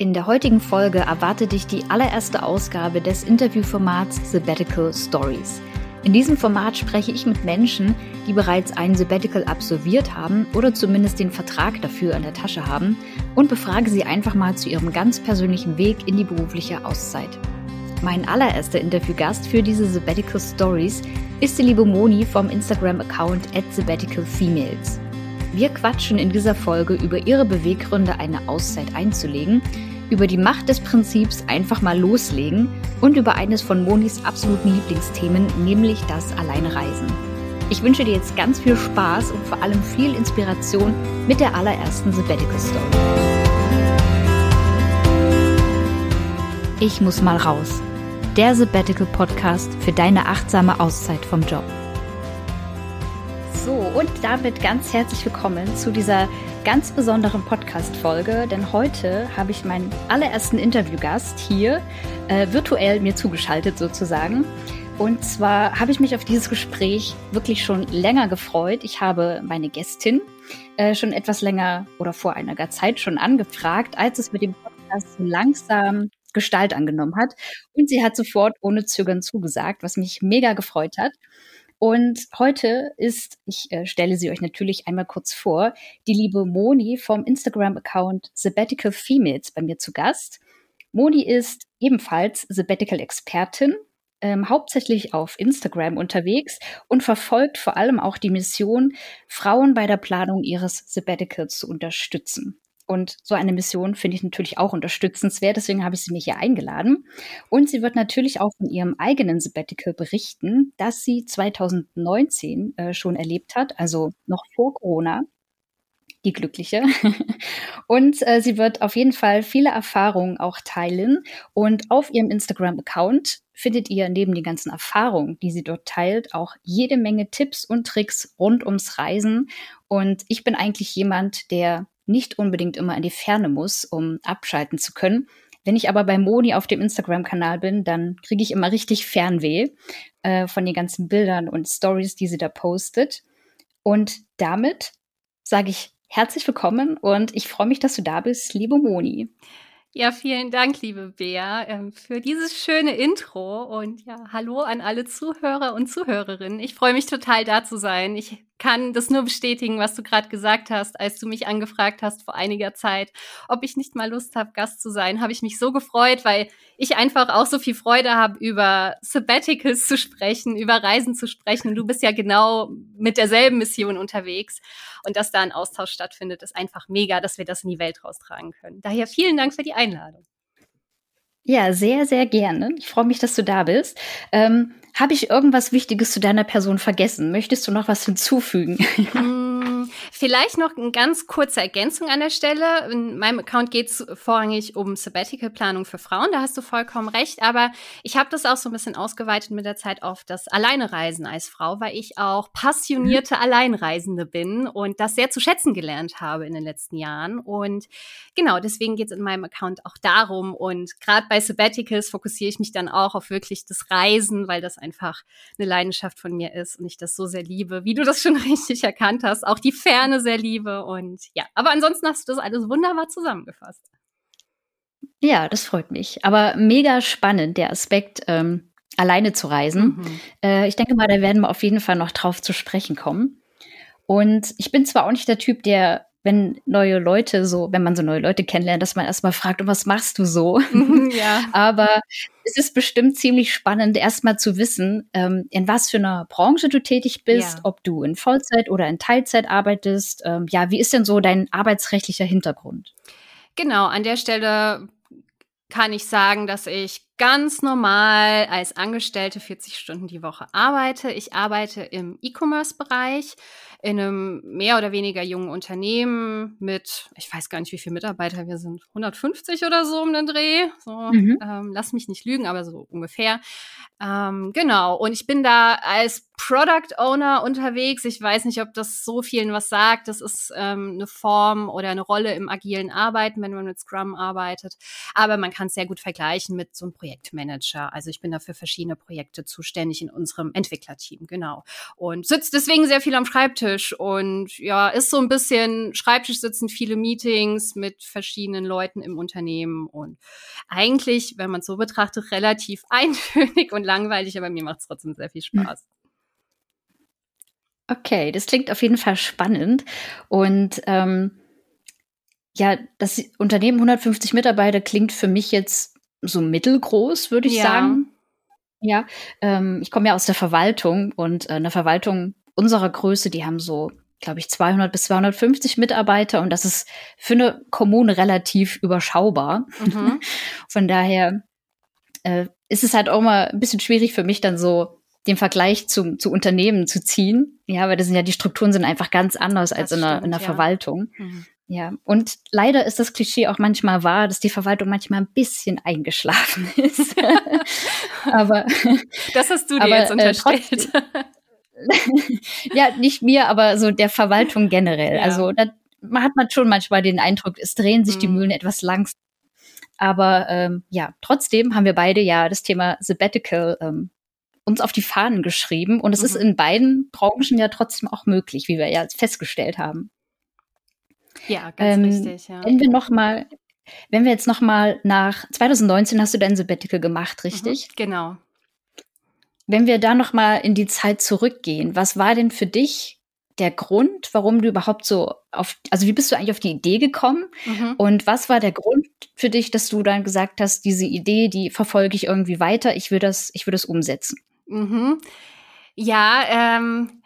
In der heutigen Folge erwartet dich die allererste Ausgabe des Interviewformats Sabbatical Stories. In diesem Format spreche ich mit Menschen, die bereits ein Sabbatical absolviert haben oder zumindest den Vertrag dafür in der Tasche haben und befrage sie einfach mal zu ihrem ganz persönlichen Weg in die berufliche Auszeit. Mein allererster Interviewgast für diese Sabbatical Stories ist die liebe Moni vom Instagram-Account at sabbaticalfemales. Wir quatschen in dieser Folge über ihre Beweggründe, eine Auszeit einzulegen, über die Macht des Prinzips einfach mal loslegen und über eines von Monis absoluten Lieblingsthemen, nämlich das Alleinereisen. Ich wünsche dir jetzt ganz viel Spaß und vor allem viel Inspiration mit der allerersten Sabbatical Story. Ich muss mal raus. Der Sabbatical Podcast für deine achtsame Auszeit vom Job. So, und damit ganz herzlich willkommen zu dieser ganz besonderen Podcast-Folge, denn heute habe ich meinen allerersten Interviewgast hier äh, virtuell mir zugeschaltet sozusagen. Und zwar habe ich mich auf dieses Gespräch wirklich schon länger gefreut. Ich habe meine Gästin äh, schon etwas länger oder vor einiger Zeit schon angefragt, als es mit dem Podcast langsam Gestalt angenommen hat. Und sie hat sofort ohne Zögern zugesagt, was mich mega gefreut hat. Und heute ist, ich äh, stelle sie euch natürlich einmal kurz vor, die liebe Moni vom Instagram-Account Sabbatical Females bei mir zu Gast. Moni ist ebenfalls Sabbatical-Expertin, ähm, hauptsächlich auf Instagram unterwegs und verfolgt vor allem auch die Mission, Frauen bei der Planung ihres Sabbaticals zu unterstützen. Und so eine Mission finde ich natürlich auch unterstützenswert. Deswegen habe ich sie mir hier eingeladen. Und sie wird natürlich auch von ihrem eigenen Sabbatical berichten, das sie 2019 äh, schon erlebt hat, also noch vor Corona. Die Glückliche. und äh, sie wird auf jeden Fall viele Erfahrungen auch teilen. Und auf ihrem Instagram-Account findet ihr neben den ganzen Erfahrungen, die sie dort teilt, auch jede Menge Tipps und Tricks rund ums Reisen. Und ich bin eigentlich jemand, der nicht unbedingt immer in die Ferne muss, um abschalten zu können. Wenn ich aber bei Moni auf dem Instagram-Kanal bin, dann kriege ich immer richtig Fernweh äh, von den ganzen Bildern und Stories, die sie da postet. Und damit sage ich herzlich willkommen und ich freue mich, dass du da bist, liebe Moni. Ja, vielen Dank, liebe Bea, ähm, für dieses schöne Intro und ja, hallo an alle Zuhörer und Zuhörerinnen. Ich freue mich total da zu sein. Ich kann das nur bestätigen, was du gerade gesagt hast, als du mich angefragt hast vor einiger Zeit, ob ich nicht mal Lust habe, Gast zu sein. Habe ich mich so gefreut, weil ich einfach auch so viel Freude habe, über Sabbaticals zu sprechen, über Reisen zu sprechen. Und du bist ja genau mit derselben Mission unterwegs. Und dass da ein Austausch stattfindet, ist einfach mega, dass wir das in die Welt raustragen können. Daher vielen Dank für die Einladung. Ja, sehr, sehr gerne. Ich freue mich, dass du da bist. Ähm, Habe ich irgendwas Wichtiges zu deiner Person vergessen? Möchtest du noch was hinzufügen? Vielleicht noch eine ganz kurze Ergänzung an der Stelle. In meinem Account geht es vorrangig um Sabbatical-Planung für Frauen, da hast du vollkommen recht. Aber ich habe das auch so ein bisschen ausgeweitet mit der Zeit auf das Alleinereisen als Frau, weil ich auch passionierte mhm. Alleinreisende bin und das sehr zu schätzen gelernt habe in den letzten Jahren. Und genau, deswegen geht es in meinem Account auch darum. Und gerade bei Sabbaticals fokussiere ich mich dann auch auf wirklich das Reisen, weil das einfach eine Leidenschaft von mir ist und ich das so sehr liebe, wie du das schon richtig erkannt hast. Auch die Ferne sehr liebe und ja, aber ansonsten hast du das alles wunderbar zusammengefasst. Ja, das freut mich. Aber mega spannend, der Aspekt, ähm, alleine zu reisen. Mhm. Äh, ich denke mal, da werden wir auf jeden Fall noch drauf zu sprechen kommen. Und ich bin zwar auch nicht der Typ, der wenn neue Leute so, wenn man so neue Leute kennenlernt, dass man erstmal fragt, und was machst du so? Mhm, ja. Aber es ist bestimmt ziemlich spannend, erstmal zu wissen, ähm, in was für einer Branche du tätig bist, ja. ob du in Vollzeit oder in Teilzeit arbeitest. Ähm, ja, wie ist denn so dein arbeitsrechtlicher Hintergrund? Genau, an der Stelle kann ich sagen, dass ich ganz normal als Angestellte 40 Stunden die Woche arbeite. Ich arbeite im E-Commerce-Bereich in einem mehr oder weniger jungen Unternehmen mit, ich weiß gar nicht, wie viele Mitarbeiter wir sind, 150 oder so um den Dreh. So, mhm. ähm, lass mich nicht lügen, aber so ungefähr. Ähm, genau. Und ich bin da als Product Owner unterwegs. Ich weiß nicht, ob das so vielen was sagt. Das ist ähm, eine Form oder eine Rolle im agilen Arbeiten, wenn man mit Scrum arbeitet. Aber man kann es sehr gut vergleichen mit so einem Projekt Projektmanager. Also ich bin da für verschiedene Projekte zuständig in unserem Entwicklerteam, genau. Und sitzt deswegen sehr viel am Schreibtisch und ja, ist so ein bisschen Schreibtisch sitzen, viele Meetings mit verschiedenen Leuten im Unternehmen und eigentlich, wenn man es so betrachtet, relativ eintönig und langweilig, aber mir macht es trotzdem sehr viel hm. Spaß. Okay, das klingt auf jeden Fall spannend. Und ähm, ja, das Unternehmen 150 Mitarbeiter klingt für mich jetzt so mittelgroß, würde ich ja. sagen. Ja, ähm, ich komme ja aus der Verwaltung und äh, eine Verwaltung unserer Größe, die haben so, glaube ich, 200 bis 250 Mitarbeiter und das ist für eine Kommune relativ überschaubar. Mhm. Von daher äh, ist es halt auch mal ein bisschen schwierig für mich dann so den Vergleich zu, zu Unternehmen zu ziehen. Ja, weil das sind ja die Strukturen sind einfach ganz anders als in, der, in der ja. Verwaltung. Mhm. Ja, und leider ist das Klischee auch manchmal wahr, dass die Verwaltung manchmal ein bisschen eingeschlafen ist. aber das hast du dir aber, jetzt äh, unterstellt. Äh, ja, nicht mir, aber so der Verwaltung generell. Ja. Also da hat man schon manchmal den Eindruck, es drehen sich mhm. die Mühlen etwas langsam. Aber ähm, ja, trotzdem haben wir beide ja das Thema Sabbatical ähm, uns auf die Fahnen geschrieben. Und es mhm. ist in beiden Branchen ja trotzdem auch möglich, wie wir ja festgestellt haben. Ja, ganz ähm, richtig, ja. Wenn wir noch mal, wenn wir jetzt noch mal nach 2019 hast du dein Sabbatical gemacht, richtig? Mhm, genau. Wenn wir da noch mal in die Zeit zurückgehen, was war denn für dich der Grund, warum du überhaupt so auf, also wie bist du eigentlich auf die Idee gekommen? Mhm. Und was war der Grund für dich, dass du dann gesagt hast, diese Idee, die verfolge ich irgendwie weiter, ich will das, ich will das umsetzen? Mhm. Ja, ähm,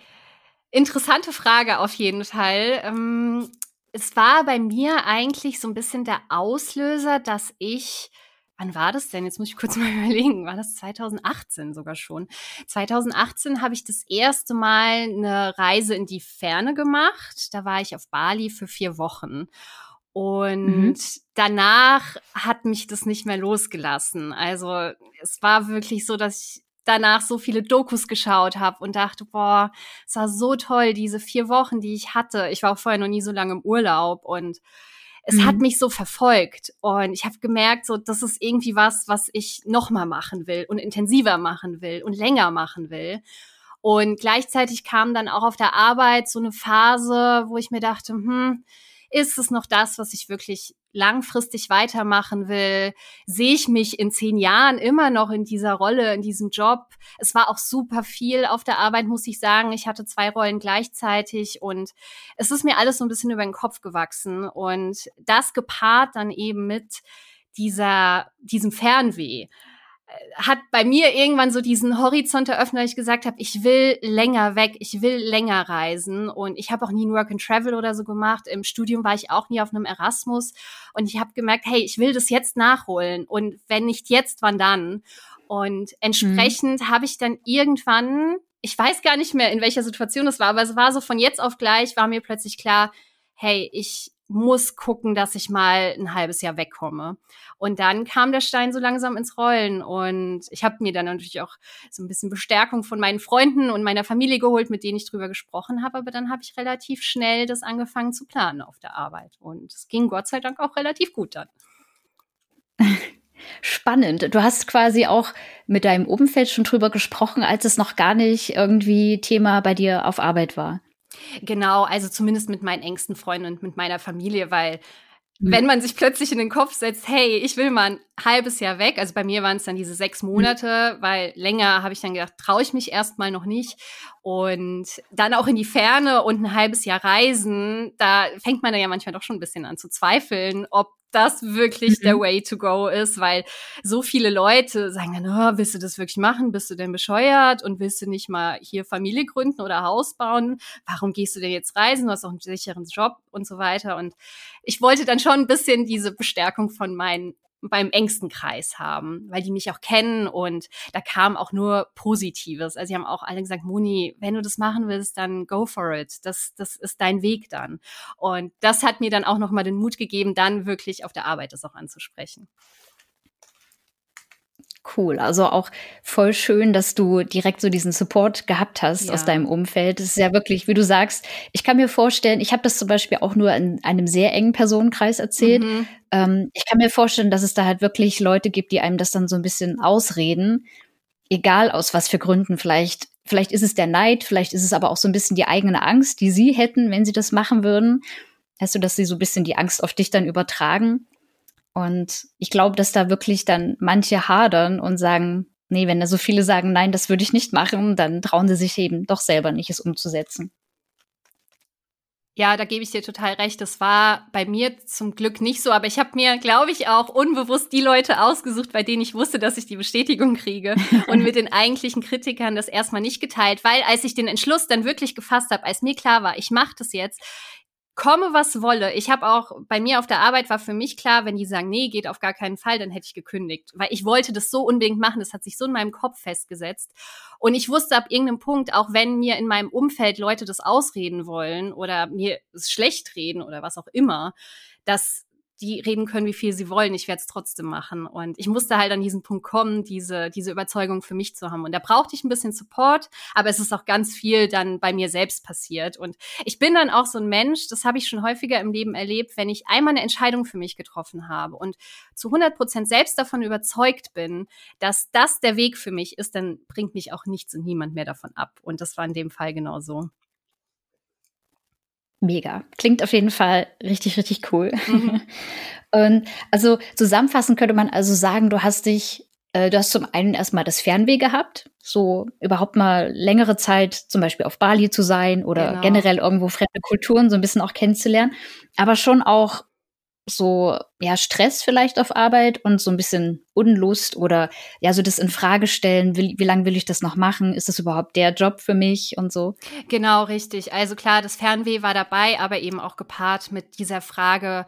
interessante Frage auf jeden Fall. Ähm, es war bei mir eigentlich so ein bisschen der Auslöser, dass ich Wann war das denn? Jetzt muss ich kurz mal überlegen. War das 2018 sogar schon? 2018 habe ich das erste Mal eine Reise in die Ferne gemacht. Da war ich auf Bali für vier Wochen. Und mhm. danach hat mich das nicht mehr losgelassen. Also es war wirklich so, dass ich danach so viele Dokus geschaut habe und dachte, boah, es war so toll, diese vier Wochen, die ich hatte. Ich war auch vorher noch nie so lange im Urlaub und es mhm. hat mich so verfolgt und ich habe gemerkt, so das ist irgendwie was, was ich noch mal machen will und intensiver machen will und länger machen will. Und gleichzeitig kam dann auch auf der Arbeit so eine Phase, wo ich mir dachte, hm, ist es noch das, was ich wirklich langfristig weitermachen will? Sehe ich mich in zehn Jahren immer noch in dieser Rolle, in diesem Job? Es war auch super viel auf der Arbeit, muss ich sagen. Ich hatte zwei Rollen gleichzeitig und es ist mir alles so ein bisschen über den Kopf gewachsen und das gepaart dann eben mit dieser, diesem Fernweh hat bei mir irgendwann so diesen Horizont eröffnet, dass ich gesagt habe, ich will länger weg, ich will länger reisen und ich habe auch nie ein Work and Travel oder so gemacht. Im Studium war ich auch nie auf einem Erasmus und ich habe gemerkt, hey, ich will das jetzt nachholen und wenn nicht jetzt, wann dann? Und entsprechend mhm. habe ich dann irgendwann, ich weiß gar nicht mehr, in welcher Situation es war, aber es war so von jetzt auf gleich, war mir plötzlich klar, hey, ich muss gucken, dass ich mal ein halbes Jahr wegkomme. Und dann kam der Stein so langsam ins Rollen und ich habe mir dann natürlich auch so ein bisschen Bestärkung von meinen Freunden und meiner Familie geholt, mit denen ich drüber gesprochen habe. Aber dann habe ich relativ schnell das angefangen zu planen auf der Arbeit und es ging Gott sei Dank auch relativ gut dann. Spannend. Du hast quasi auch mit deinem Umfeld schon drüber gesprochen, als es noch gar nicht irgendwie Thema bei dir auf Arbeit war. Genau, also zumindest mit meinen engsten Freunden und mit meiner Familie, weil mhm. wenn man sich plötzlich in den Kopf setzt, hey, ich will mal ein halbes Jahr weg, also bei mir waren es dann diese sechs mhm. Monate, mhm. weil länger habe ich dann gedacht, traue ich mich erstmal noch nicht. Und dann auch in die Ferne und ein halbes Jahr reisen, da fängt man dann ja manchmal doch schon ein bisschen an zu zweifeln, ob das wirklich mhm. der Way to go ist, weil so viele Leute sagen dann, oh, willst du das wirklich machen? Bist du denn bescheuert? Und willst du nicht mal hier Familie gründen oder Haus bauen? Warum gehst du denn jetzt reisen? Du hast auch einen sicheren Job und so weiter. Und ich wollte dann schon ein bisschen diese Bestärkung von meinen beim engsten Kreis haben, weil die mich auch kennen und da kam auch nur Positives. Also sie haben auch alle gesagt, Moni, wenn du das machen willst, dann go for it. Das, das ist dein Weg dann. Und das hat mir dann auch nochmal den Mut gegeben, dann wirklich auf der Arbeit das auch anzusprechen. Cool. Also auch voll schön, dass du direkt so diesen Support gehabt hast ja. aus deinem Umfeld. Das ist ja wirklich, wie du sagst, ich kann mir vorstellen, ich habe das zum Beispiel auch nur in einem sehr engen Personenkreis erzählt. Mhm. Ähm, ich kann mir vorstellen, dass es da halt wirklich Leute gibt, die einem das dann so ein bisschen ausreden, egal aus was für Gründen. Vielleicht, vielleicht ist es der Neid, vielleicht ist es aber auch so ein bisschen die eigene Angst, die sie hätten, wenn sie das machen würden. Weißt du, dass sie so ein bisschen die Angst auf dich dann übertragen? Und ich glaube, dass da wirklich dann manche hadern und sagen, nee, wenn da so viele sagen, nein, das würde ich nicht machen, dann trauen sie sich eben doch selber nicht, es umzusetzen. Ja, da gebe ich dir total recht. Das war bei mir zum Glück nicht so, aber ich habe mir, glaube ich, auch unbewusst die Leute ausgesucht, bei denen ich wusste, dass ich die Bestätigung kriege und mit den eigentlichen Kritikern das erstmal nicht geteilt, weil als ich den Entschluss dann wirklich gefasst habe, als mir klar war, ich mache das jetzt, komme, was wolle. Ich habe auch, bei mir auf der Arbeit war für mich klar, wenn die sagen, nee, geht auf gar keinen Fall, dann hätte ich gekündigt. Weil ich wollte das so unbedingt machen, das hat sich so in meinem Kopf festgesetzt. Und ich wusste ab irgendeinem Punkt, auch wenn mir in meinem Umfeld Leute das ausreden wollen oder mir es schlecht reden oder was auch immer, dass die reden können, wie viel sie wollen. Ich werde es trotzdem machen. Und ich musste halt an diesen Punkt kommen, diese, diese Überzeugung für mich zu haben. Und da brauchte ich ein bisschen Support, aber es ist auch ganz viel dann bei mir selbst passiert. Und ich bin dann auch so ein Mensch, das habe ich schon häufiger im Leben erlebt, wenn ich einmal eine Entscheidung für mich getroffen habe und zu 100 Prozent selbst davon überzeugt bin, dass das der Weg für mich ist, dann bringt mich auch nichts und niemand mehr davon ab. Und das war in dem Fall genauso. Mega. Klingt auf jeden Fall richtig, richtig cool. Mhm. Und also zusammenfassend könnte man also sagen, du hast dich, äh, du hast zum einen erstmal das Fernweh gehabt, so überhaupt mal längere Zeit zum Beispiel auf Bali zu sein oder genau. generell irgendwo fremde Kulturen so ein bisschen auch kennenzulernen, aber schon auch so ja Stress vielleicht auf Arbeit und so ein bisschen Unlust oder ja so das in Frage stellen, wie, wie lange will ich das noch machen? Ist das überhaupt der Job für mich und so? Genau, richtig. Also klar, das Fernweh war dabei, aber eben auch gepaart mit dieser Frage,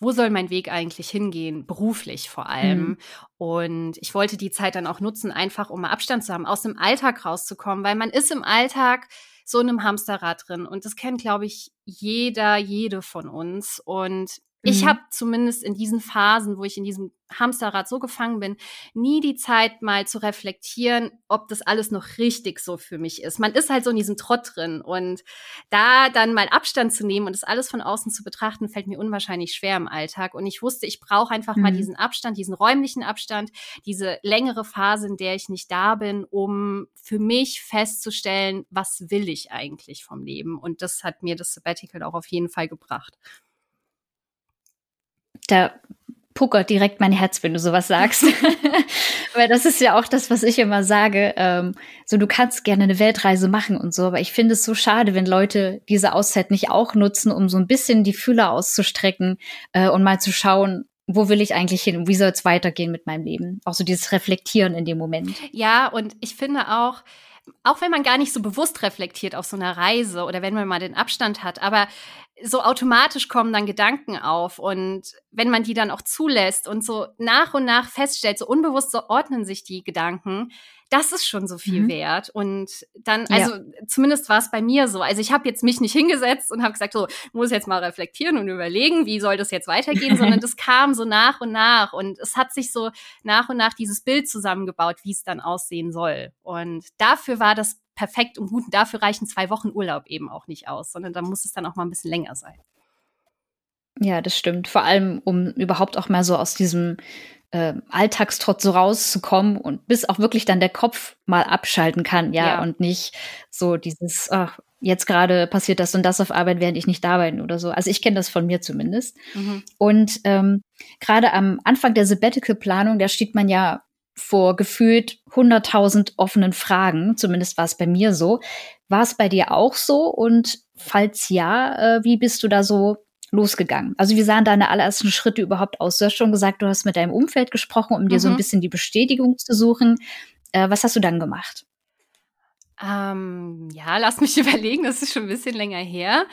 wo soll mein Weg eigentlich hingehen, beruflich vor allem. Mhm. Und ich wollte die Zeit dann auch nutzen, einfach um mal Abstand zu haben, aus dem Alltag rauszukommen, weil man ist im Alltag so in einem Hamsterrad drin und das kennt, glaube ich, jeder, jede von uns. Und ich mhm. habe zumindest in diesen Phasen, wo ich in diesem Hamsterrad so gefangen bin, nie die Zeit mal zu reflektieren, ob das alles noch richtig so für mich ist. Man ist halt so in diesem Trott drin und da dann mal Abstand zu nehmen und das alles von außen zu betrachten, fällt mir unwahrscheinlich schwer im Alltag. Und ich wusste, ich brauche einfach mhm. mal diesen Abstand, diesen räumlichen Abstand, diese längere Phase, in der ich nicht da bin, um für mich festzustellen, was will ich eigentlich vom Leben. Und das hat mir das Sabbatical auch auf jeden Fall gebracht da puckert direkt mein Herz, wenn du sowas sagst. Weil das ist ja auch das, was ich immer sage. Ähm, so, du kannst gerne eine Weltreise machen und so, aber ich finde es so schade, wenn Leute diese Auszeit nicht auch nutzen, um so ein bisschen die Fühler auszustrecken äh, und mal zu schauen, wo will ich eigentlich hin? Wie soll es weitergehen mit meinem Leben? Auch so dieses Reflektieren in dem Moment. Ja, und ich finde auch, auch wenn man gar nicht so bewusst reflektiert auf so einer Reise oder wenn man mal den Abstand hat, aber so automatisch kommen dann Gedanken auf und wenn man die dann auch zulässt und so nach und nach feststellt, so unbewusst so ordnen sich die Gedanken, das ist schon so viel mhm. wert und dann also ja. zumindest war es bei mir so. Also ich habe jetzt mich nicht hingesetzt und habe gesagt, so muss jetzt mal reflektieren und überlegen, wie soll das jetzt weitergehen, sondern das kam so nach und nach und es hat sich so nach und nach dieses Bild zusammengebaut, wie es dann aussehen soll und dafür war das perfekt und gut. Und dafür reichen zwei Wochen Urlaub eben auch nicht aus, sondern da muss es dann auch mal ein bisschen länger sein. Ja, das stimmt. Vor allem, um überhaupt auch mal so aus diesem äh, Alltagstrott so rauszukommen und bis auch wirklich dann der Kopf mal abschalten kann, ja, ja. und nicht so dieses, ach, jetzt gerade passiert das und das auf Arbeit, während ich nicht da bin oder so. Also ich kenne das von mir zumindest. Mhm. Und ähm, gerade am Anfang der Sabbatical-Planung, da steht man ja vor gefühlt 100.000 offenen Fragen. Zumindest war es bei mir so. War es bei dir auch so? Und falls ja, äh, wie bist du da so losgegangen? Also wie sahen deine allerersten Schritte überhaupt aus? Du hast schon gesagt, du hast mit deinem Umfeld gesprochen, um mhm. dir so ein mhm. bisschen die Bestätigung zu suchen. Äh, was hast du dann gemacht? Ähm, ja, lass mich überlegen, das ist schon ein bisschen länger her.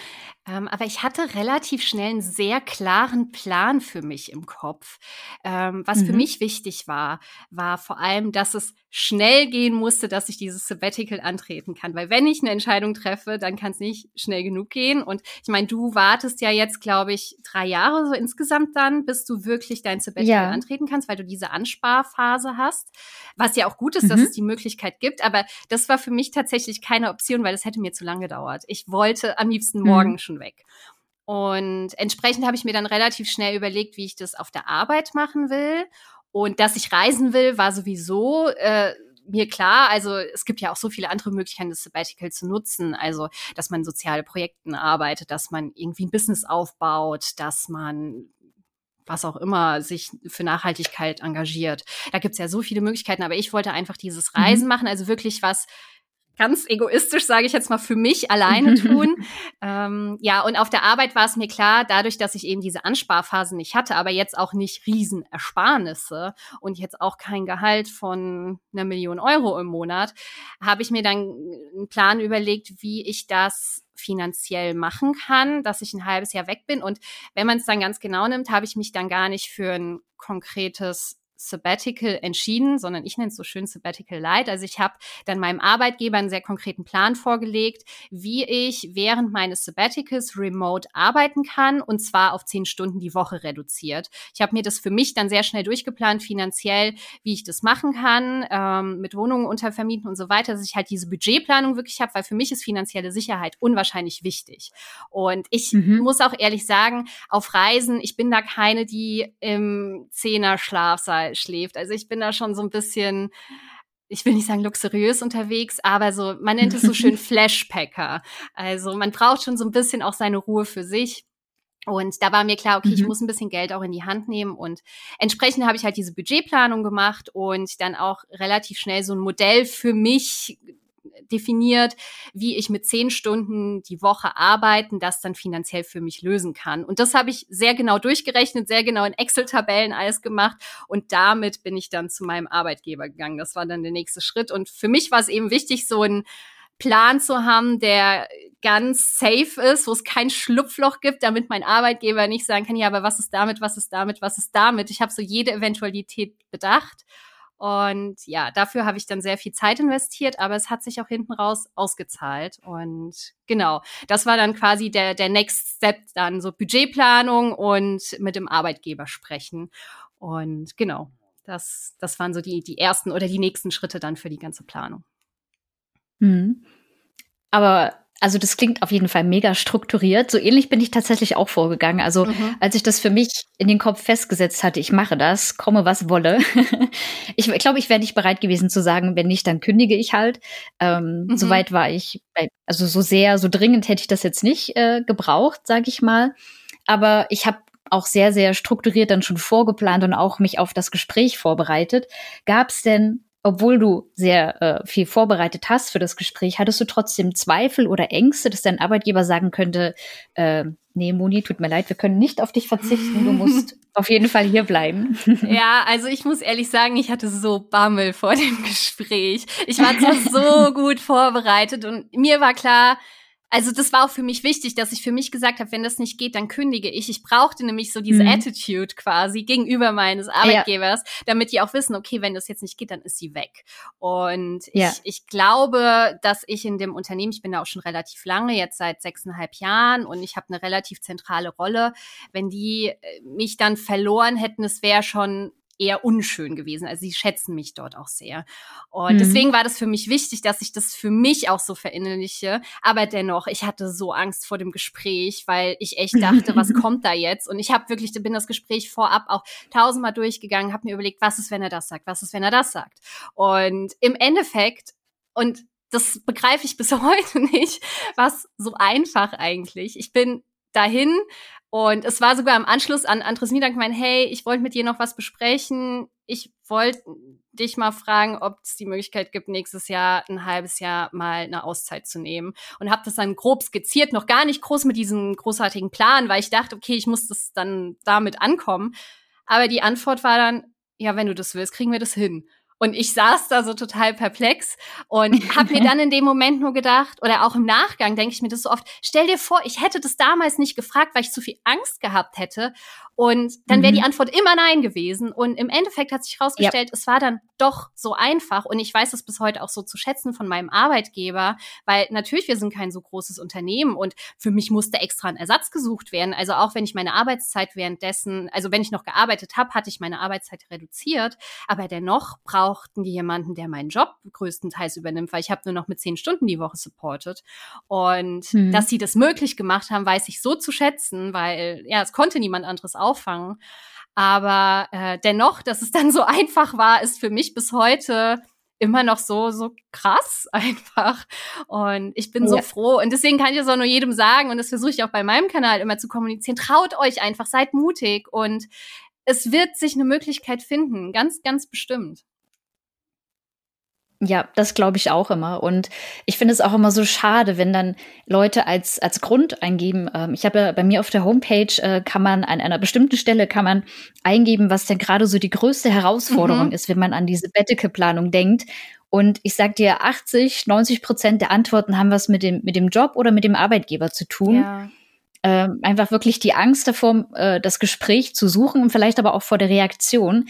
Ähm, aber ich hatte relativ schnell einen sehr klaren Plan für mich im Kopf. Ähm, was mhm. für mich wichtig war, war vor allem, dass es schnell gehen musste, dass ich dieses Sabbatical antreten kann. Weil wenn ich eine Entscheidung treffe, dann kann es nicht schnell genug gehen. Und ich meine, du wartest ja jetzt, glaube ich, drei Jahre so insgesamt dann, bis du wirklich dein Sabbatical ja. antreten kannst, weil du diese Ansparphase hast. Was ja auch gut ist, mhm. dass es die Möglichkeit gibt. Aber das war für mich tatsächlich keine Option, weil das hätte mir zu lange gedauert. Ich wollte am liebsten morgen mhm. schon weg. Und entsprechend habe ich mir dann relativ schnell überlegt, wie ich das auf der Arbeit machen will. Und dass ich reisen will, war sowieso äh, mir klar. Also es gibt ja auch so viele andere Möglichkeiten, das Sabbatical zu nutzen. Also, dass man soziale Projekten arbeitet, dass man irgendwie ein Business aufbaut, dass man was auch immer sich für Nachhaltigkeit engagiert. Da gibt's ja so viele Möglichkeiten, aber ich wollte einfach dieses Reisen mhm. machen, also wirklich was ganz egoistisch, sage ich jetzt mal, für mich alleine tun. ähm, ja, und auf der Arbeit war es mir klar, dadurch, dass ich eben diese Ansparphase nicht hatte, aber jetzt auch nicht Riesenersparnisse und jetzt auch kein Gehalt von einer Million Euro im Monat, habe ich mir dann einen Plan überlegt, wie ich das finanziell machen kann, dass ich ein halbes Jahr weg bin. Und wenn man es dann ganz genau nimmt, habe ich mich dann gar nicht für ein konkretes Sabbatical entschieden, sondern ich nenne es so schön Sabbatical Light. Also ich habe dann meinem Arbeitgeber einen sehr konkreten Plan vorgelegt, wie ich während meines Sabbaticals remote arbeiten kann und zwar auf zehn Stunden die Woche reduziert. Ich habe mir das für mich dann sehr schnell durchgeplant, finanziell, wie ich das machen kann, ähm, mit Wohnungen untervermieten und so weiter, dass ich halt diese Budgetplanung wirklich habe, weil für mich ist finanzielle Sicherheit unwahrscheinlich wichtig. Und ich mhm. muss auch ehrlich sagen, auf Reisen, ich bin da keine, die im Zehner-Schlaf sei schläft. Also ich bin da schon so ein bisschen, ich will nicht sagen luxuriös unterwegs, aber so, man nennt es so schön Flashpacker. Also man braucht schon so ein bisschen auch seine Ruhe für sich. Und da war mir klar, okay, mhm. ich muss ein bisschen Geld auch in die Hand nehmen. Und entsprechend habe ich halt diese Budgetplanung gemacht und dann auch relativ schnell so ein Modell für mich definiert, wie ich mit zehn Stunden die Woche arbeiten, das dann finanziell für mich lösen kann. Und das habe ich sehr genau durchgerechnet, sehr genau in Excel-Tabellen alles gemacht. Und damit bin ich dann zu meinem Arbeitgeber gegangen. Das war dann der nächste Schritt. Und für mich war es eben wichtig, so ein Plan zu haben, der ganz safe ist, wo es kein Schlupfloch gibt, damit mein Arbeitgeber nicht sagen kann, ja, aber was ist damit, was ist damit, was ist damit. Ich habe so jede Eventualität bedacht und ja, dafür habe ich dann sehr viel Zeit investiert, aber es hat sich auch hinten raus ausgezahlt. Und genau, das war dann quasi der, der Next Step, dann so Budgetplanung und mit dem Arbeitgeber sprechen. Und genau, das, das waren so die, die ersten oder die nächsten Schritte dann für die ganze Planung. Mhm. Aber also das klingt auf jeden Fall mega strukturiert. So ähnlich bin ich tatsächlich auch vorgegangen. Also mhm. als ich das für mich in den Kopf festgesetzt hatte, ich mache das, komme was wolle. ich glaube, ich wäre nicht bereit gewesen zu sagen, wenn nicht, dann kündige ich halt. Ähm, mhm. Soweit war ich, also so sehr, so dringend hätte ich das jetzt nicht äh, gebraucht, sage ich mal. Aber ich habe auch sehr, sehr strukturiert dann schon vorgeplant und auch mich auf das Gespräch vorbereitet. Gab es denn obwohl du sehr äh, viel vorbereitet hast für das Gespräch, hattest du trotzdem Zweifel oder Ängste, dass dein Arbeitgeber sagen könnte, äh, nee, Moni, tut mir leid, wir können nicht auf dich verzichten, du musst auf jeden Fall hier bleiben. Ja, also ich muss ehrlich sagen, ich hatte so Bammel vor dem Gespräch. Ich war zwar so gut vorbereitet und mir war klar, also das war auch für mich wichtig, dass ich für mich gesagt habe, wenn das nicht geht, dann kündige ich. Ich brauchte nämlich so diese mhm. Attitude quasi gegenüber meines Arbeitgebers, ja. damit die auch wissen, okay, wenn das jetzt nicht geht, dann ist sie weg. Und ja. ich, ich glaube, dass ich in dem Unternehmen, ich bin da auch schon relativ lange, jetzt seit sechseinhalb Jahren und ich habe eine relativ zentrale Rolle. Wenn die äh, mich dann verloren hätten, es wäre schon eher unschön gewesen. Also sie schätzen mich dort auch sehr. Und mhm. deswegen war das für mich wichtig, dass ich das für mich auch so verinnerliche. Aber dennoch, ich hatte so Angst vor dem Gespräch, weil ich echt dachte, was kommt da jetzt? Und ich habe wirklich, bin das Gespräch vorab auch tausendmal durchgegangen, habe mir überlegt, was ist, wenn er das sagt? Was ist, wenn er das sagt? Und im Endeffekt, und das begreife ich bis heute nicht, was so einfach eigentlich. Ich bin dahin und es war sogar im Anschluss an Andres Miedank mein, hey, ich wollte mit dir noch was besprechen. Ich wollte dich mal fragen, ob es die Möglichkeit gibt, nächstes Jahr ein halbes Jahr mal eine Auszeit zu nehmen. Und habe das dann grob skizziert, noch gar nicht groß mit diesem großartigen Plan, weil ich dachte, okay, ich muss das dann damit ankommen. Aber die Antwort war dann, ja, wenn du das willst, kriegen wir das hin. Und ich saß da so total perplex und habe mir dann in dem Moment nur gedacht, oder auch im Nachgang denke ich mir das so oft, stell dir vor, ich hätte das damals nicht gefragt, weil ich zu viel Angst gehabt hätte. Und dann wäre mhm. die Antwort immer nein gewesen. Und im Endeffekt hat sich herausgestellt, ja. es war dann doch so einfach. Und ich weiß es bis heute auch so zu schätzen von meinem Arbeitgeber, weil natürlich, wir sind kein so großes Unternehmen und für mich musste extra ein Ersatz gesucht werden. Also auch wenn ich meine Arbeitszeit währenddessen, also wenn ich noch gearbeitet habe, hatte ich meine Arbeitszeit reduziert. Aber dennoch brauchten die jemanden, der meinen Job größtenteils übernimmt, weil ich habe nur noch mit zehn Stunden die Woche supportet. Und mhm. dass sie das möglich gemacht haben, weiß ich so zu schätzen, weil ja, es konnte niemand anderes auffangen. Aber äh, dennoch, dass es dann so einfach war, ist für mich bis heute immer noch so, so krass einfach. Und ich bin ja. so froh. Und deswegen kann ich das auch nur jedem sagen. Und das versuche ich auch bei meinem Kanal immer zu kommunizieren. Traut euch einfach, seid mutig. Und es wird sich eine Möglichkeit finden. Ganz, ganz bestimmt. Ja, das glaube ich auch immer. Und ich finde es auch immer so schade, wenn dann Leute als, als Grund eingeben. Ähm, ich habe ja bei mir auf der Homepage äh, kann man an einer bestimmten Stelle kann man eingeben, was denn gerade so die größte Herausforderung mhm. ist, wenn man an diese Betteke-Planung denkt. Und ich sag dir, 80, 90 Prozent der Antworten haben was mit dem, mit dem Job oder mit dem Arbeitgeber zu tun. Ja. Ähm, einfach wirklich die Angst davor, äh, das Gespräch zu suchen und vielleicht aber auch vor der Reaktion.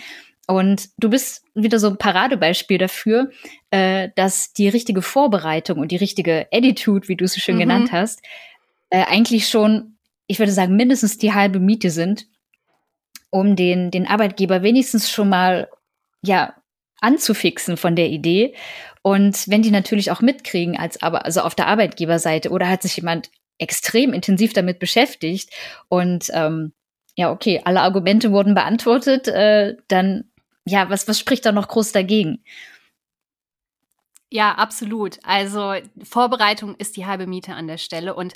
Und du bist wieder so ein Paradebeispiel dafür, äh, dass die richtige Vorbereitung und die richtige Attitude, wie du es so schön mhm. genannt hast, äh, eigentlich schon, ich würde sagen, mindestens die halbe Miete sind, um den, den Arbeitgeber wenigstens schon mal, ja, anzufixen von der Idee. Und wenn die natürlich auch mitkriegen, als aber, also auf der Arbeitgeberseite, oder hat sich jemand extrem intensiv damit beschäftigt und ähm, ja, okay, alle Argumente wurden beantwortet, äh, dann ja, was, was spricht da noch groß dagegen? Ja, absolut. Also Vorbereitung ist die halbe Miete an der Stelle. Und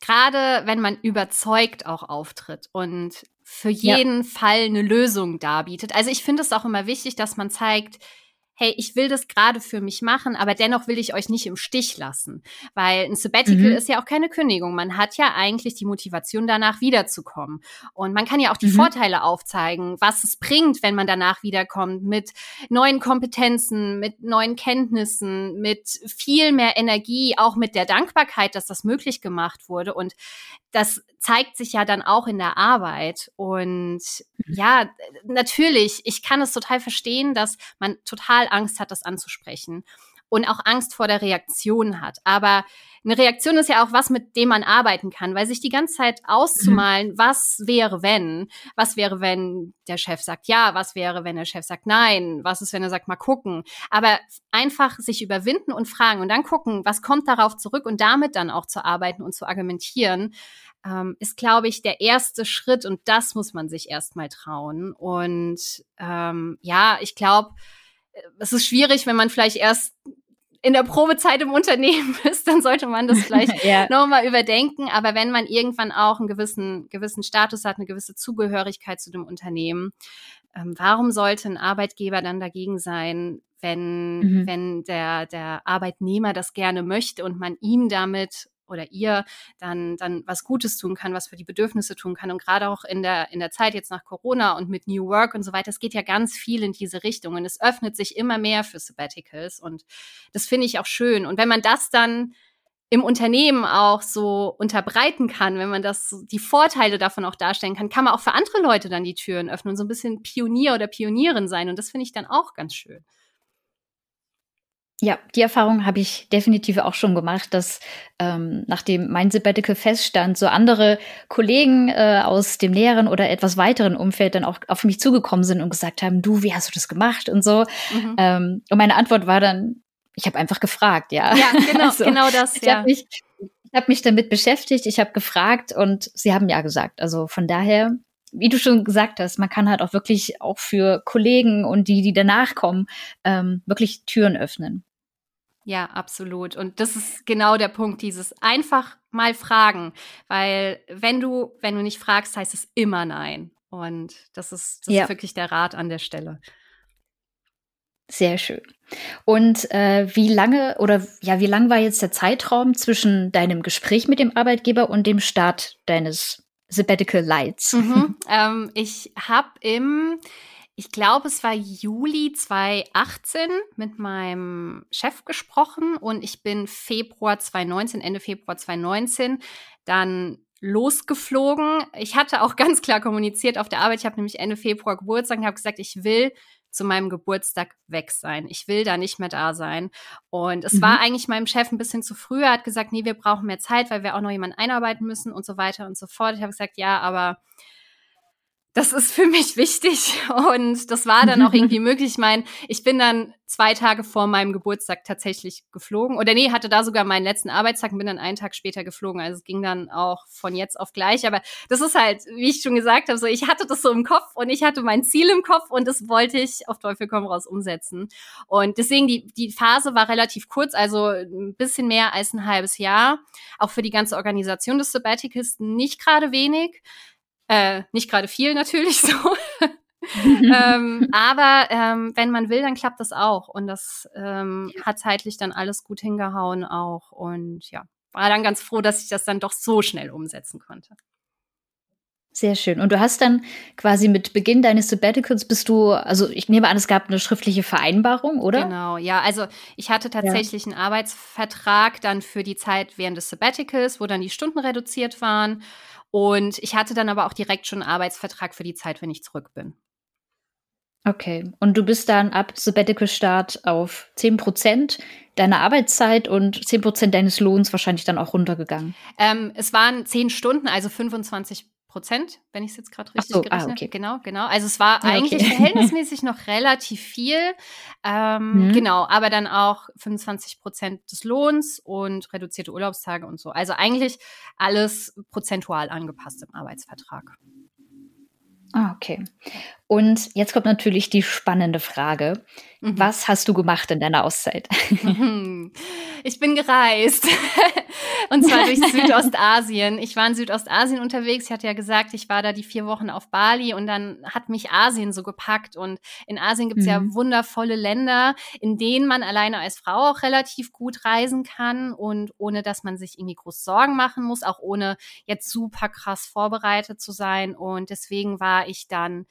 gerade wenn man überzeugt auch auftritt und für jeden ja. Fall eine Lösung darbietet. Also ich finde es auch immer wichtig, dass man zeigt, hey, ich will das gerade für mich machen, aber dennoch will ich euch nicht im Stich lassen. Weil ein Sabbatical mhm. ist ja auch keine Kündigung. Man hat ja eigentlich die Motivation, danach wiederzukommen. Und man kann ja auch die mhm. Vorteile aufzeigen, was es bringt, wenn man danach wiederkommt, mit neuen Kompetenzen, mit neuen Kenntnissen, mit viel mehr Energie, auch mit der Dankbarkeit, dass das möglich gemacht wurde. Und das zeigt sich ja dann auch in der Arbeit. Und mhm. ja, natürlich, ich kann es total verstehen, dass man total Angst hat, das anzusprechen und auch Angst vor der Reaktion hat. Aber eine Reaktion ist ja auch was, mit dem man arbeiten kann, weil sich die ganze Zeit auszumalen, mhm. was wäre, wenn, was wäre, wenn der Chef sagt ja, was wäre, wenn der Chef sagt nein, was ist, wenn er sagt mal gucken. Aber einfach sich überwinden und fragen und dann gucken, was kommt darauf zurück und damit dann auch zu arbeiten und zu argumentieren ähm, ist, glaube ich, der erste Schritt und das muss man sich erstmal trauen. Und ähm, ja, ich glaube, es ist schwierig, wenn man vielleicht erst in der Probezeit im Unternehmen ist, dann sollte man das vielleicht ja. nochmal überdenken. Aber wenn man irgendwann auch einen gewissen, gewissen Status hat, eine gewisse Zugehörigkeit zu dem Unternehmen, ähm, warum sollte ein Arbeitgeber dann dagegen sein, wenn, mhm. wenn der, der Arbeitnehmer das gerne möchte und man ihm damit oder ihr dann, dann was Gutes tun kann, was für die Bedürfnisse tun kann. Und gerade auch in der, in der Zeit jetzt nach Corona und mit New Work und so weiter, es geht ja ganz viel in diese Richtung und es öffnet sich immer mehr für Sabbaticals und das finde ich auch schön. Und wenn man das dann im Unternehmen auch so unterbreiten kann, wenn man das, die Vorteile davon auch darstellen kann, kann man auch für andere Leute dann die Türen öffnen und so ein bisschen Pionier oder Pionierin sein. Und das finde ich dann auch ganz schön. Ja, die Erfahrung habe ich definitiv auch schon gemacht, dass ähm, nachdem mein Sabbatical feststand, so andere Kollegen äh, aus dem näheren oder etwas weiteren Umfeld dann auch auf mich zugekommen sind und gesagt haben, du, wie hast du das gemacht und so. Mhm. Ähm, und meine Antwort war dann, ich habe einfach gefragt, ja. Ja, genau, also, genau das. Ich ja. habe mich, hab mich damit beschäftigt, ich habe gefragt und sie haben ja gesagt. Also von daher wie du schon gesagt hast, man kann halt auch wirklich auch für Kollegen und die, die danach kommen, ähm, wirklich Türen öffnen. Ja, absolut. Und das ist genau der Punkt, dieses einfach mal fragen. Weil wenn du, wenn du nicht fragst, heißt es immer nein. Und das ist, das ja. ist wirklich der Rat an der Stelle. Sehr schön. Und äh, wie lange oder ja, wie lang war jetzt der Zeitraum zwischen deinem Gespräch mit dem Arbeitgeber und dem Start deines Sabbatical Lights? Mhm. ähm, ich habe im ich glaube, es war Juli 2018 mit meinem Chef gesprochen und ich bin Februar 2019, Ende Februar 2019 dann losgeflogen. Ich hatte auch ganz klar kommuniziert auf der Arbeit. Ich habe nämlich Ende Februar Geburtstag und habe gesagt, ich will zu meinem Geburtstag weg sein. Ich will da nicht mehr da sein. Und es mhm. war eigentlich meinem Chef ein bisschen zu früh. Er hat gesagt, nee, wir brauchen mehr Zeit, weil wir auch noch jemanden einarbeiten müssen und so weiter und so fort. Ich habe gesagt, ja, aber das ist für mich wichtig und das war dann auch irgendwie möglich. Ich meine, ich bin dann zwei Tage vor meinem Geburtstag tatsächlich geflogen oder nee, hatte da sogar meinen letzten Arbeitstag und bin dann einen Tag später geflogen. Also es ging dann auch von jetzt auf gleich. Aber das ist halt, wie ich schon gesagt habe, so ich hatte das so im Kopf und ich hatte mein Ziel im Kopf und das wollte ich auf Teufel komm raus umsetzen. Und deswegen die die Phase war relativ kurz, also ein bisschen mehr als ein halbes Jahr. Auch für die ganze Organisation des Sabbaticals nicht gerade wenig. Äh, nicht gerade viel natürlich so. ähm, aber ähm, wenn man will, dann klappt das auch. Und das ähm, hat zeitlich dann alles gut hingehauen auch. Und ja, war dann ganz froh, dass ich das dann doch so schnell umsetzen konnte. Sehr schön. Und du hast dann quasi mit Beginn deines Sabbaticals bist du, also ich nehme an, es gab eine schriftliche Vereinbarung, oder? Genau, ja. Also ich hatte tatsächlich ja. einen Arbeitsvertrag dann für die Zeit während des Sabbaticals, wo dann die Stunden reduziert waren. Und ich hatte dann aber auch direkt schon einen Arbeitsvertrag für die Zeit, wenn ich zurück bin. Okay. Und du bist dann ab Sabbatical-Start auf 10 Prozent deiner Arbeitszeit und 10 Prozent deines Lohns wahrscheinlich dann auch runtergegangen? Ähm, es waren 10 Stunden, also 25 Prozent, wenn ich es jetzt gerade richtig so, ah, gerechnet ah, okay. Genau, genau. Also es war ja, eigentlich okay. verhältnismäßig noch relativ viel. Ähm, mhm. Genau, aber dann auch 25 Prozent des Lohns und reduzierte Urlaubstage und so. Also eigentlich alles prozentual angepasst im Arbeitsvertrag. Ah, okay. Und jetzt kommt natürlich die spannende Frage. Mhm. Was hast du gemacht in deiner Auszeit? Ich bin gereist. Und zwar durch Südostasien. Ich war in Südostasien unterwegs. Ich hatte ja gesagt, ich war da die vier Wochen auf Bali und dann hat mich Asien so gepackt. Und in Asien gibt es mhm. ja wundervolle Länder, in denen man alleine als Frau auch relativ gut reisen kann und ohne dass man sich irgendwie groß Sorgen machen muss, auch ohne jetzt super krass vorbereitet zu sein. Und deswegen war ich dann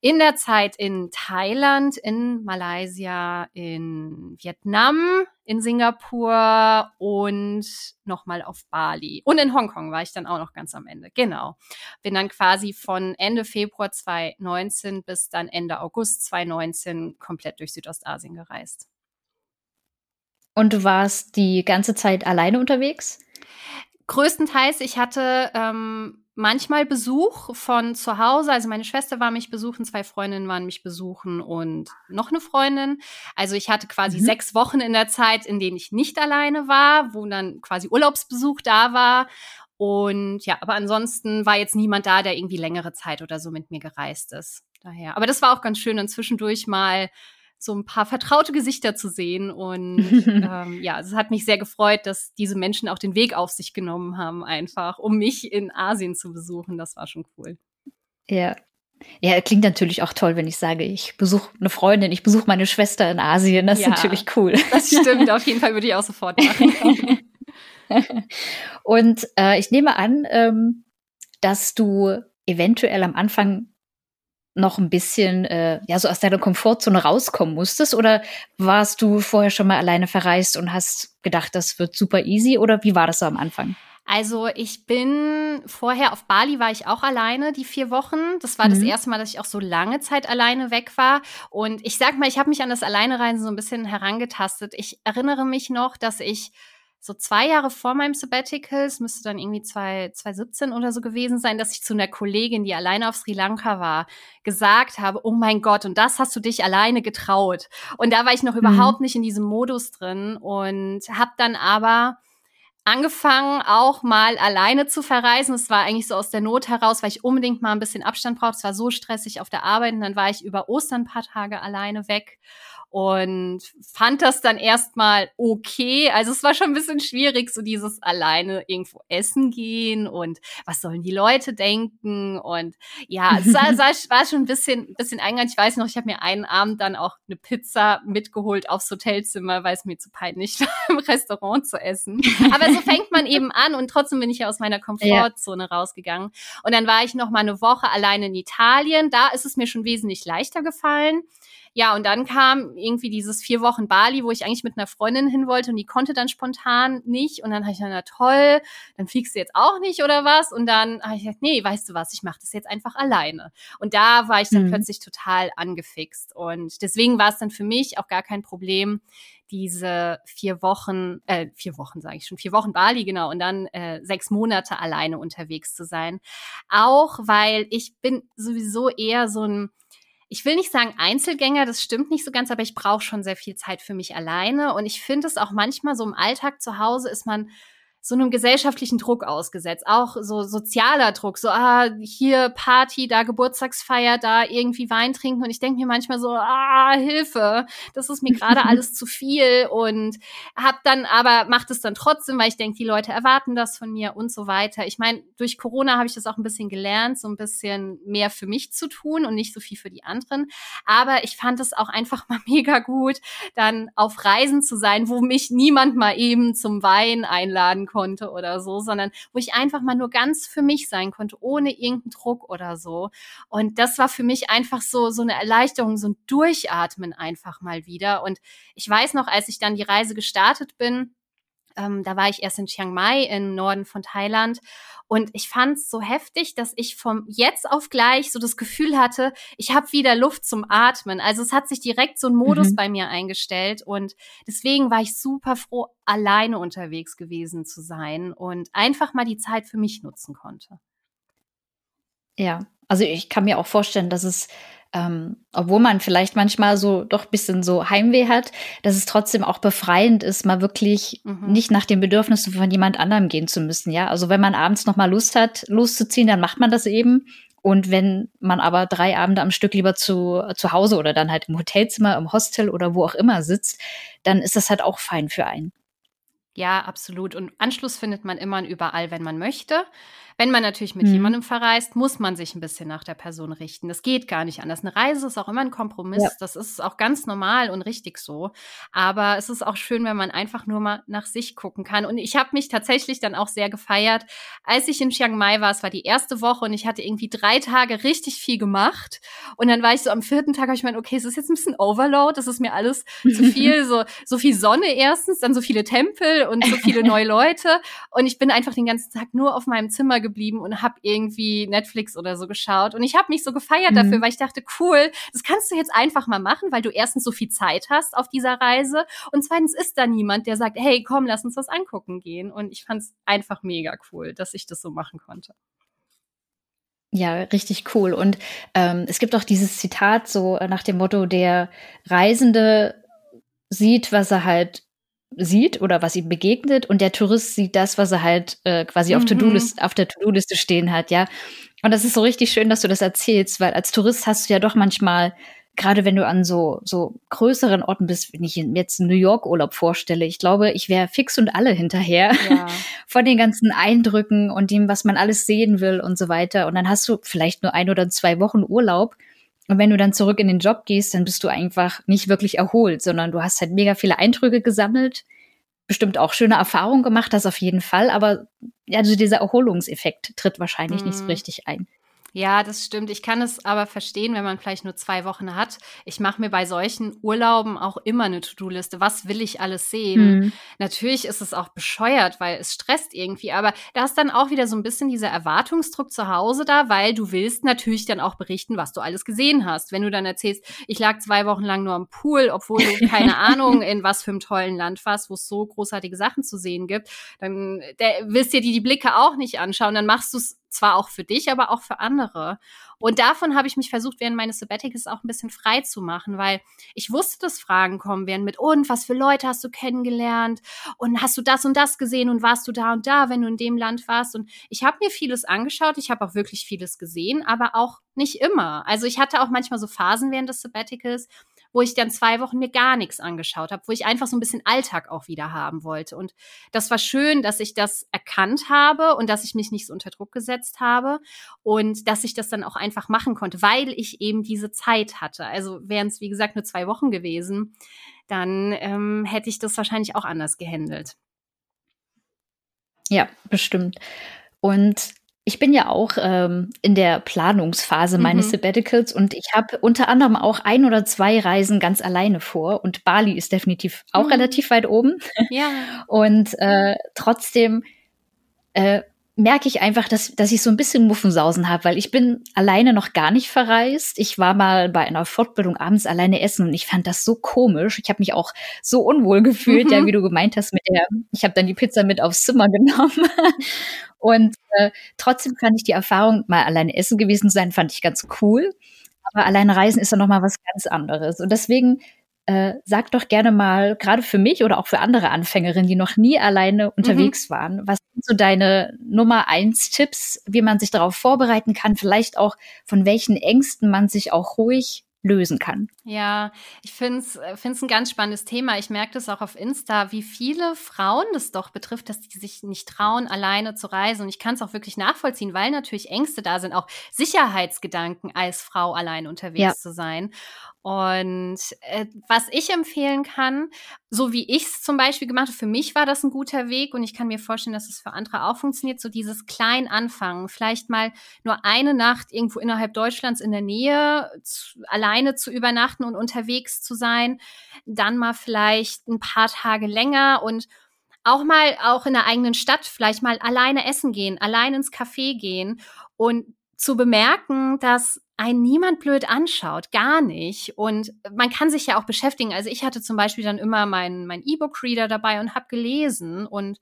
in der Zeit in Thailand, in Malaysia, in Vietnam, in Singapur und nochmal auf Bali. Und in Hongkong war ich dann auch noch ganz am Ende. Genau. Bin dann quasi von Ende Februar 2019 bis dann Ende August 2019 komplett durch Südostasien gereist. Und du warst die ganze Zeit alleine unterwegs? Größtenteils, ich hatte ähm, manchmal Besuch von zu Hause. Also meine Schwester war mich besuchen, zwei Freundinnen waren mich besuchen und noch eine Freundin. Also ich hatte quasi mhm. sechs Wochen in der Zeit, in denen ich nicht alleine war, wo dann quasi Urlaubsbesuch da war. Und ja, aber ansonsten war jetzt niemand da, der irgendwie längere Zeit oder so mit mir gereist ist. Daher. Aber das war auch ganz schön, dann zwischendurch mal so ein paar vertraute Gesichter zu sehen. Und ähm, ja, es hat mich sehr gefreut, dass diese Menschen auch den Weg auf sich genommen haben, einfach, um mich in Asien zu besuchen. Das war schon cool. Ja. Ja, klingt natürlich auch toll, wenn ich sage, ich besuche eine Freundin, ich besuche meine Schwester in Asien. Das ja, ist natürlich cool. Das stimmt, auf jeden Fall würde ich auch sofort machen. Und äh, ich nehme an, ähm, dass du eventuell am Anfang noch ein bisschen äh, ja so aus deiner Komfortzone rauskommen musstest oder warst du vorher schon mal alleine verreist und hast gedacht, das wird super easy oder wie war das so am Anfang? Also ich bin vorher auf Bali war ich auch alleine die vier Wochen. Das war mhm. das erste Mal, dass ich auch so lange Zeit alleine weg war. Und ich sag mal, ich habe mich an das Alleinereisen so ein bisschen herangetastet. Ich erinnere mich noch, dass ich so zwei Jahre vor meinem Sabbatical, es müsste dann irgendwie 2017 oder so gewesen sein, dass ich zu einer Kollegin, die alleine auf Sri Lanka war, gesagt habe, oh mein Gott, und das hast du dich alleine getraut. Und da war ich noch mhm. überhaupt nicht in diesem Modus drin und habe dann aber angefangen, auch mal alleine zu verreisen. Es war eigentlich so aus der Not heraus, weil ich unbedingt mal ein bisschen Abstand brauchte. Es war so stressig auf der Arbeit und dann war ich über Ostern ein paar Tage alleine weg und fand das dann erstmal okay. Also es war schon ein bisschen schwierig, so dieses alleine irgendwo essen gehen und was sollen die Leute denken und ja, es war, war schon ein bisschen, bisschen eingegangen. Ich weiß noch, ich habe mir einen Abend dann auch eine Pizza mitgeholt aufs Hotelzimmer, weil es mir zu peinlich war, im Restaurant zu essen. Aber so fängt man eben an und trotzdem bin ich ja aus meiner Komfortzone ja. rausgegangen. Und dann war ich noch mal eine Woche alleine in Italien. Da ist es mir schon wesentlich leichter gefallen. Ja, und dann kam irgendwie dieses vier Wochen Bali, wo ich eigentlich mit einer Freundin hin wollte und die konnte dann spontan nicht. Und dann habe ich dann, na toll, dann fliegst du jetzt auch nicht oder was? Und dann habe ich gesagt, nee, weißt du was, ich mache das jetzt einfach alleine. Und da war ich dann mhm. plötzlich total angefixt. Und deswegen war es dann für mich auch gar kein Problem, diese vier Wochen, äh, vier Wochen sage ich schon, vier Wochen Bali, genau, und dann äh, sechs Monate alleine unterwegs zu sein. Auch weil ich bin sowieso eher so ein ich will nicht sagen Einzelgänger, das stimmt nicht so ganz, aber ich brauche schon sehr viel Zeit für mich alleine. Und ich finde es auch manchmal so im Alltag zu Hause ist man so einem gesellschaftlichen Druck ausgesetzt, auch so sozialer Druck, so ah, hier Party, da Geburtstagsfeier, da irgendwie Wein trinken. Und ich denke mir manchmal so, ah, Hilfe, das ist mir gerade alles zu viel. Und hab dann aber macht es dann trotzdem, weil ich denke, die Leute erwarten das von mir und so weiter. Ich meine, durch Corona habe ich das auch ein bisschen gelernt, so ein bisschen mehr für mich zu tun und nicht so viel für die anderen, aber ich fand es auch einfach mal mega gut, dann auf Reisen zu sein, wo mich niemand mal eben zum Wein einladen konnte oder so, sondern wo ich einfach mal nur ganz für mich sein konnte, ohne irgendeinen Druck oder so. Und das war für mich einfach so, so eine Erleichterung, so ein Durchatmen einfach mal wieder. Und ich weiß noch, als ich dann die Reise gestartet bin, ähm, da war ich erst in Chiang Mai im Norden von Thailand und ich fand es so heftig, dass ich vom jetzt auf gleich so das Gefühl hatte, ich habe wieder Luft zum Atmen. Also es hat sich direkt so ein Modus mhm. bei mir eingestellt und deswegen war ich super froh, alleine unterwegs gewesen zu sein und einfach mal die Zeit für mich nutzen konnte. Ja, also ich kann mir auch vorstellen, dass es ähm, obwohl man vielleicht manchmal so doch bisschen so Heimweh hat, dass es trotzdem auch befreiend ist, mal wirklich mhm. nicht nach den Bedürfnissen von jemand anderem gehen zu müssen. Ja, also wenn man abends noch mal Lust hat, loszuziehen, dann macht man das eben. Und wenn man aber drei Abende am Stück lieber zu, zu Hause oder dann halt im Hotelzimmer, im Hostel oder wo auch immer sitzt, dann ist das halt auch fein für einen. Ja, absolut. Und Anschluss findet man immer und überall, wenn man möchte. Wenn man natürlich mit mhm. jemandem verreist, muss man sich ein bisschen nach der Person richten. Das geht gar nicht anders. Eine Reise ist auch immer ein Kompromiss. Ja. Das ist auch ganz normal und richtig so. Aber es ist auch schön, wenn man einfach nur mal nach sich gucken kann. Und ich habe mich tatsächlich dann auch sehr gefeiert, als ich in Chiang Mai war. Es war die erste Woche und ich hatte irgendwie drei Tage richtig viel gemacht. Und dann war ich so am vierten Tag, habe ich gemeint, okay, es ist jetzt ein bisschen Overload. Das ist mir alles zu viel. So, so viel Sonne erstens, dann so viele Tempel und so viele neue Leute. Und ich bin einfach den ganzen Tag nur auf meinem Zimmer geblieben und habe irgendwie Netflix oder so geschaut. Und ich habe mich so gefeiert mhm. dafür, weil ich dachte, cool, das kannst du jetzt einfach mal machen, weil du erstens so viel Zeit hast auf dieser Reise und zweitens ist da niemand, der sagt, hey, komm, lass uns das angucken gehen. Und ich fand es einfach mega cool, dass ich das so machen konnte. Ja, richtig cool. Und ähm, es gibt auch dieses Zitat so nach dem Motto, der Reisende sieht, was er halt sieht oder was ihm begegnet und der Tourist sieht das, was er halt äh, quasi mhm. auf, To auf der To-Do-Liste stehen hat, ja. Und das ist so richtig schön, dass du das erzählst, weil als Tourist hast du ja doch manchmal, gerade wenn du an so, so größeren Orten bist, wenn ich jetzt einen New York Urlaub vorstelle, ich glaube, ich wäre fix und alle hinterher ja. von den ganzen Eindrücken und dem, was man alles sehen will und so weiter. Und dann hast du vielleicht nur ein oder zwei Wochen Urlaub und wenn du dann zurück in den Job gehst, dann bist du einfach nicht wirklich erholt, sondern du hast halt mega viele Eindrücke gesammelt, bestimmt auch schöne Erfahrungen gemacht, das auf jeden Fall, aber ja, also dieser Erholungseffekt tritt wahrscheinlich mhm. nicht so mhm. richtig ein. Ja, das stimmt. Ich kann es aber verstehen, wenn man vielleicht nur zwei Wochen hat. Ich mache mir bei solchen Urlauben auch immer eine To-Do-Liste. Was will ich alles sehen? Mhm. Natürlich ist es auch bescheuert, weil es stresst irgendwie. Aber da ist dann auch wieder so ein bisschen dieser Erwartungsdruck zu Hause da, weil du willst natürlich dann auch berichten, was du alles gesehen hast. Wenn du dann erzählst, ich lag zwei Wochen lang nur am Pool, obwohl du keine Ahnung in was für einem tollen Land warst, wo es so großartige Sachen zu sehen gibt, dann der, willst dir die, die Blicke auch nicht anschauen. Dann machst du es zwar auch für dich, aber auch für andere. Und davon habe ich mich versucht, während meines Sabbaticals auch ein bisschen frei zu machen, weil ich wusste, dass Fragen kommen werden mit, und was für Leute hast du kennengelernt? Und hast du das und das gesehen und warst du da und da, wenn du in dem Land warst? Und ich habe mir vieles angeschaut, ich habe auch wirklich vieles gesehen, aber auch nicht immer. Also ich hatte auch manchmal so Phasen während des Sabbaticals, wo ich dann zwei Wochen mir gar nichts angeschaut habe, wo ich einfach so ein bisschen Alltag auch wieder haben wollte. Und das war schön, dass ich das erkannt habe und dass ich mich nicht so unter Druck gesetzt habe und dass ich das dann auch einfach machen konnte, weil ich eben diese Zeit hatte. Also wären es, wie gesagt, nur zwei Wochen gewesen, dann ähm, hätte ich das wahrscheinlich auch anders gehandelt. Ja, bestimmt. Und ich bin ja auch ähm, in der Planungsphase meines mhm. Sabbaticals und ich habe unter anderem auch ein oder zwei Reisen ganz alleine vor und Bali ist definitiv auch mhm. relativ weit oben. Ja. Und äh, trotzdem äh, merke ich einfach, dass, dass ich so ein bisschen Muffensausen habe, weil ich bin alleine noch gar nicht verreist. Ich war mal bei einer Fortbildung abends alleine essen und ich fand das so komisch. Ich habe mich auch so unwohl gefühlt, mhm. ja, wie du gemeint hast, mit der, ich habe dann die Pizza mit aufs Zimmer genommen. und äh, trotzdem fand ich die Erfahrung, mal alleine essen gewesen zu sein, fand ich ganz cool. Aber alleine reisen ist dann noch mal was ganz anderes. Und deswegen äh, sag doch gerne mal, gerade für mich oder auch für andere Anfängerinnen, die noch nie alleine mhm. unterwegs mhm. waren, was sind so deine Nummer eins Tipps, wie man sich darauf vorbereiten kann, vielleicht auch von welchen Ängsten man sich auch ruhig lösen kann. Ja, ich finde es äh, ein ganz spannendes Thema. Ich merke das auch auf Insta, wie viele Frauen das doch betrifft, dass die sich nicht trauen, alleine zu reisen. Und ich kann es auch wirklich nachvollziehen, weil natürlich Ängste da sind, auch Sicherheitsgedanken als Frau allein unterwegs ja. zu sein. Und äh, was ich empfehlen kann, so wie ich es zum Beispiel gemacht habe, für mich war das ein guter Weg und ich kann mir vorstellen, dass es für andere auch funktioniert, so dieses klein anfangen, vielleicht mal nur eine Nacht irgendwo innerhalb Deutschlands in der Nähe zu, alleine zu übernachten und unterwegs zu sein, dann mal vielleicht ein paar Tage länger und auch mal auch in der eigenen Stadt vielleicht mal alleine essen gehen, allein ins Café gehen und zu bemerken, dass einen niemand blöd anschaut, gar nicht. Und man kann sich ja auch beschäftigen. Also ich hatte zum Beispiel dann immer meinen mein E-Book-Reader dabei und habe gelesen und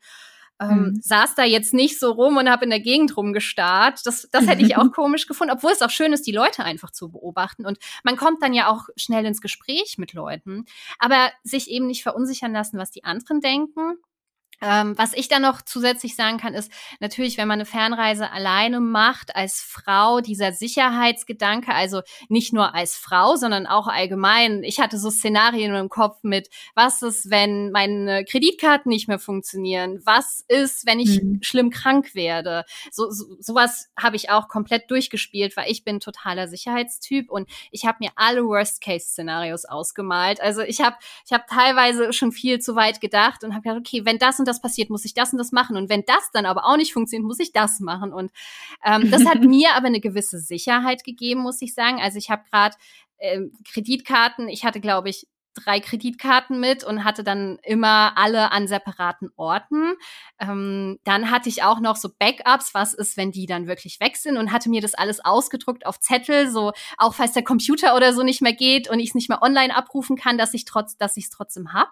ähm, mhm. saß da jetzt nicht so rum und habe in der Gegend rumgestarrt. Das, das hätte ich auch komisch gefunden, obwohl es auch schön ist, die Leute einfach zu beobachten. Und man kommt dann ja auch schnell ins Gespräch mit Leuten. Aber sich eben nicht verunsichern lassen, was die anderen denken ähm, was ich dann noch zusätzlich sagen kann, ist natürlich, wenn man eine Fernreise alleine macht, als Frau, dieser Sicherheitsgedanke, also nicht nur als Frau, sondern auch allgemein. Ich hatte so Szenarien im Kopf mit, was ist, wenn meine Kreditkarten nicht mehr funktionieren? Was ist, wenn ich mhm. schlimm krank werde? So, so sowas habe ich auch komplett durchgespielt, weil ich bin totaler Sicherheitstyp und ich habe mir alle Worst-Case-Szenarios ausgemalt. Also ich habe ich hab teilweise schon viel zu weit gedacht und habe gedacht, okay, wenn das und das passiert, muss ich das und das machen. Und wenn das dann aber auch nicht funktioniert, muss ich das machen. Und ähm, das hat mir aber eine gewisse Sicherheit gegeben, muss ich sagen. Also ich habe gerade ähm, Kreditkarten, ich hatte, glaube ich, drei Kreditkarten mit und hatte dann immer alle an separaten Orten. Ähm, dann hatte ich auch noch so Backups, was ist, wenn die dann wirklich weg sind und hatte mir das alles ausgedruckt auf Zettel, so auch falls der Computer oder so nicht mehr geht und ich es nicht mehr online abrufen kann, dass ich trotz, dass ich es trotzdem hab.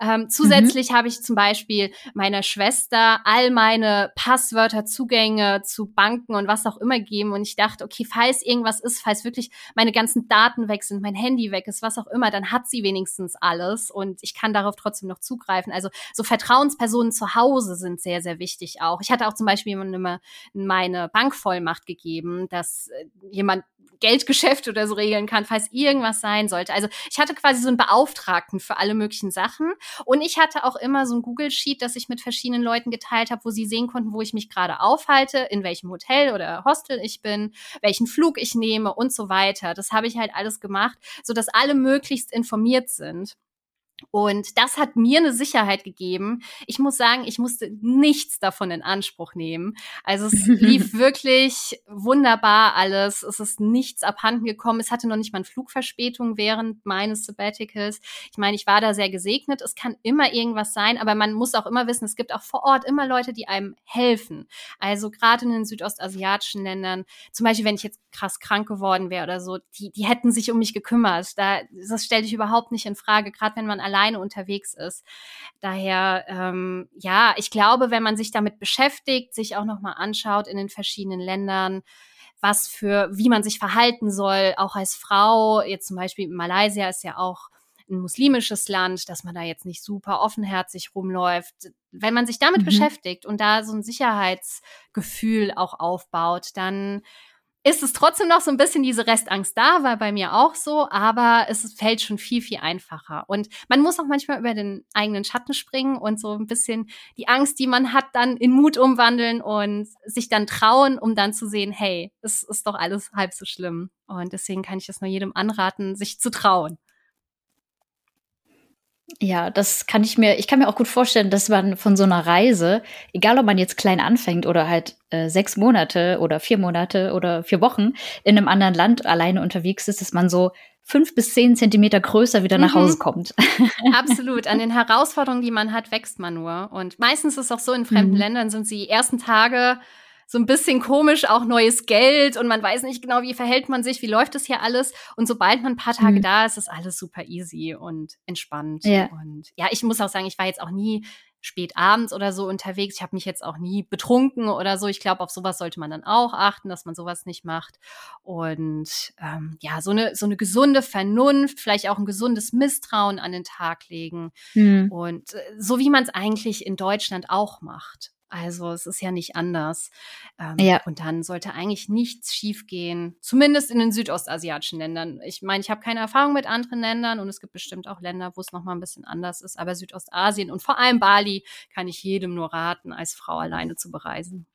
Ähm, zusätzlich mhm. habe ich zum Beispiel meiner Schwester all meine Passwörter, Zugänge zu Banken und was auch immer gegeben. Und ich dachte, okay, falls irgendwas ist, falls wirklich meine ganzen Daten weg sind, mein Handy weg ist, was auch immer, dann hat sie wenigstens alles und ich kann darauf trotzdem noch zugreifen. Also so Vertrauenspersonen zu Hause sind sehr, sehr wichtig auch. Ich hatte auch zum Beispiel immer meine Bankvollmacht gegeben, dass äh, jemand Geldgeschäfte oder so regeln kann, falls irgendwas sein sollte. Also ich hatte quasi so einen Beauftragten für alle möglichen Sachen. Und ich hatte auch immer so ein Google-Sheet, das ich mit verschiedenen Leuten geteilt habe, wo sie sehen konnten, wo ich mich gerade aufhalte, in welchem Hotel oder Hostel ich bin, welchen Flug ich nehme und so weiter. Das habe ich halt alles gemacht, so dass alle möglichst informiert sind. Und das hat mir eine Sicherheit gegeben. Ich muss sagen, ich musste nichts davon in Anspruch nehmen. Also es lief wirklich wunderbar alles. Es ist nichts abhanden gekommen. Es hatte noch nicht mal eine Flugverspätung während meines Sabbaticals. Ich meine, ich war da sehr gesegnet. Es kann immer irgendwas sein, aber man muss auch immer wissen, es gibt auch vor Ort immer Leute, die einem helfen. Also gerade in den südostasiatischen Ländern, zum Beispiel, wenn ich jetzt krass krank geworden wäre oder so, die, die hätten sich um mich gekümmert. Da, das stelle ich überhaupt nicht in Frage, gerade wenn man alleine unterwegs ist. Daher, ähm, ja, ich glaube, wenn man sich damit beschäftigt, sich auch nochmal anschaut in den verschiedenen Ländern, was für, wie man sich verhalten soll, auch als Frau, jetzt zum Beispiel Malaysia ist ja auch ein muslimisches Land, dass man da jetzt nicht super offenherzig rumläuft. Wenn man sich damit mhm. beschäftigt und da so ein Sicherheitsgefühl auch aufbaut, dann ist es trotzdem noch so ein bisschen diese Restangst da, war bei mir auch so, aber es fällt schon viel, viel einfacher. Und man muss auch manchmal über den eigenen Schatten springen und so ein bisschen die Angst, die man hat, dann in Mut umwandeln und sich dann trauen, um dann zu sehen, hey, es ist doch alles halb so schlimm. Und deswegen kann ich es nur jedem anraten, sich zu trauen. Ja, das kann ich mir, ich kann mir auch gut vorstellen, dass man von so einer Reise, egal ob man jetzt klein anfängt oder halt äh, sechs Monate oder vier Monate oder vier Wochen in einem anderen Land alleine unterwegs ist, dass man so fünf bis zehn Zentimeter größer wieder nach mhm. Hause kommt. Absolut. An den Herausforderungen, die man hat, wächst man nur. Und meistens ist es auch so, in fremden mhm. Ländern sind sie ersten Tage so ein bisschen komisch, auch neues Geld und man weiß nicht genau, wie verhält man sich, wie läuft das hier alles. Und sobald man ein paar Tage mhm. da ist, ist alles super easy und entspannt. Ja. Und ja, ich muss auch sagen, ich war jetzt auch nie spät abends oder so unterwegs. Ich habe mich jetzt auch nie betrunken oder so. Ich glaube, auf sowas sollte man dann auch achten, dass man sowas nicht macht. Und ähm, ja, so eine so eine gesunde Vernunft, vielleicht auch ein gesundes Misstrauen an den Tag legen. Mhm. Und äh, so wie man es eigentlich in Deutschland auch macht. Also es ist ja nicht anders. Ähm, ja. Und dann sollte eigentlich nichts schiefgehen, zumindest in den südostasiatischen Ländern. Ich meine, ich habe keine Erfahrung mit anderen Ländern und es gibt bestimmt auch Länder, wo es nochmal ein bisschen anders ist. Aber Südostasien und vor allem Bali kann ich jedem nur raten, als Frau alleine zu bereisen.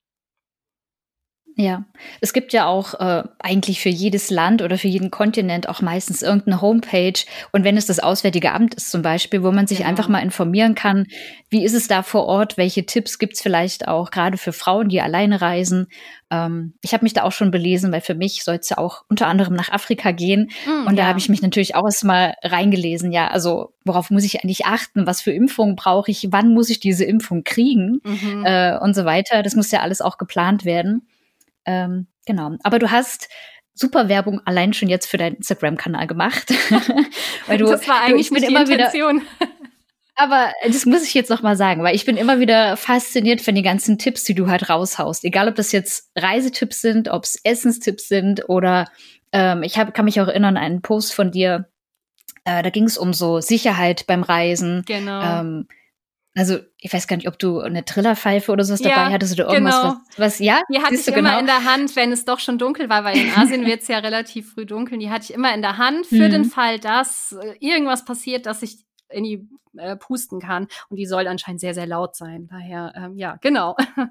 Ja, es gibt ja auch äh, eigentlich für jedes Land oder für jeden Kontinent auch meistens irgendeine Homepage. Und wenn es das Auswärtige Amt ist zum Beispiel, wo man sich genau. einfach mal informieren kann, wie ist es da vor Ort, welche Tipps gibt's vielleicht auch gerade für Frauen, die alleine reisen. Ähm, ich habe mich da auch schon belesen, weil für mich soll es ja auch unter anderem nach Afrika gehen. Mm, und da ja. habe ich mich natürlich auch erstmal reingelesen. Ja, also worauf muss ich eigentlich achten? Was für Impfungen brauche ich? Wann muss ich diese Impfung kriegen? Mhm. Äh, und so weiter. Das muss ja alles auch geplant werden. Ähm, genau. Aber du hast super Werbung allein schon jetzt für deinen Instagram-Kanal gemacht. weil du, das war eigentlich du, ich bin immer Intention. wieder. Aber das muss ich jetzt noch mal sagen, weil ich bin immer wieder fasziniert von den ganzen Tipps, die du halt raushaust. Egal, ob das jetzt Reisetipps sind, ob es Essenstipps sind oder ähm, ich hab, kann mich auch erinnern an einen Post von dir. Äh, da ging es um so Sicherheit beim Reisen. Genau. Ähm, also, ich weiß gar nicht, ob du eine Trillerpfeife oder sowas ja, dabei hattest oder irgendwas, genau. was, was, ja? Die hatte ich immer genau? in der Hand, wenn es doch schon dunkel war, weil in Asien wird es ja relativ früh dunkel. Die hatte ich immer in der Hand für mhm. den Fall, dass äh, irgendwas passiert, dass ich in die äh, pusten kann. Und die soll anscheinend sehr, sehr laut sein. Daher, ähm, ja, genau.